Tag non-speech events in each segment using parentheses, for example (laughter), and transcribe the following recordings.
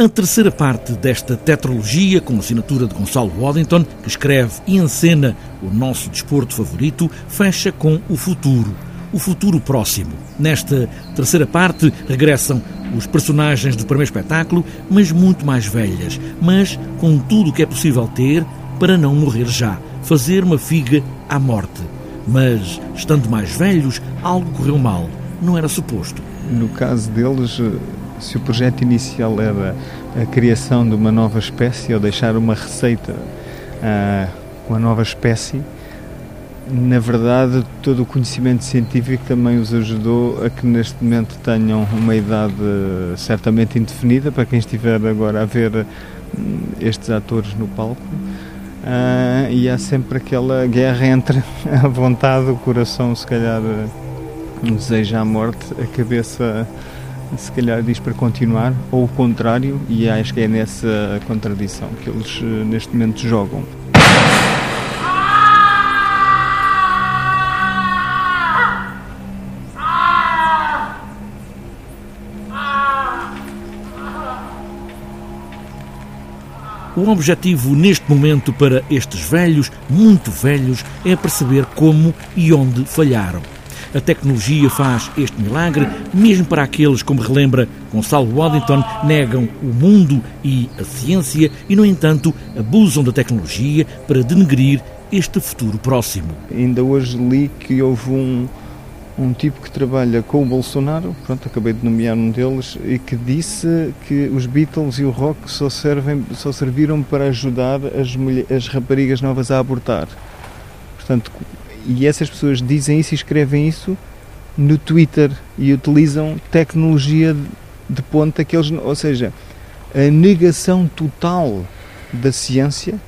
A terceira parte desta tetralogia, com assinatura de Gonçalo Waddington, que escreve e encena o nosso desporto favorito, fecha com o futuro, o futuro próximo. Nesta terceira parte regressam os personagens do primeiro espetáculo, mas muito mais velhas, mas com tudo o que é possível ter para não morrer já, fazer uma figa à morte. Mas, estando mais velhos, algo correu mal. Não era suposto. No caso deles, se o projeto inicial era a criação de uma nova espécie ou deixar uma receita com a nova espécie, na verdade, todo o conhecimento científico também os ajudou a que neste momento tenham uma idade certamente indefinida, para quem estiver agora a ver hum, estes atores no palco. Uh, e há sempre aquela guerra entre (laughs) a vontade, o coração, se calhar, deseja a morte, a cabeça se calhar diz para continuar, ou o contrário, e acho que é nessa contradição que eles eh, neste momento jogam. O objetivo neste momento para estes velhos, muito velhos, é perceber como e onde falharam. A tecnologia faz este milagre, mesmo para aqueles, como relembra Gonçalo Waddington, negam o mundo e a ciência e, no entanto, abusam da tecnologia para denegrir este futuro próximo. Ainda hoje li que houve um, um tipo que trabalha com o Bolsonaro, pronto, acabei de nomear um deles, e que disse que os Beatles e o rock só, servem, só serviram para ajudar as, as raparigas novas a abortar. Portanto, e essas pessoas dizem isso e escrevem isso no Twitter e utilizam tecnologia de ponta que eles, ou seja, a negação total da ciência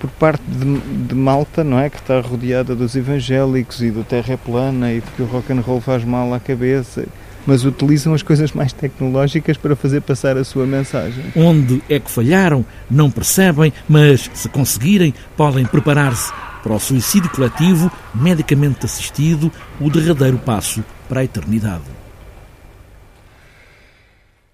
por parte de, de, Malta, não é, que está rodeada dos evangélicos e do terra plana e porque o rock and roll faz mal à cabeça, mas utilizam as coisas mais tecnológicas para fazer passar a sua mensagem. Onde é que falharam? Não percebem, mas se conseguirem, podem preparar-se para o suicídio coletivo, medicamente assistido, o derradeiro passo para a eternidade.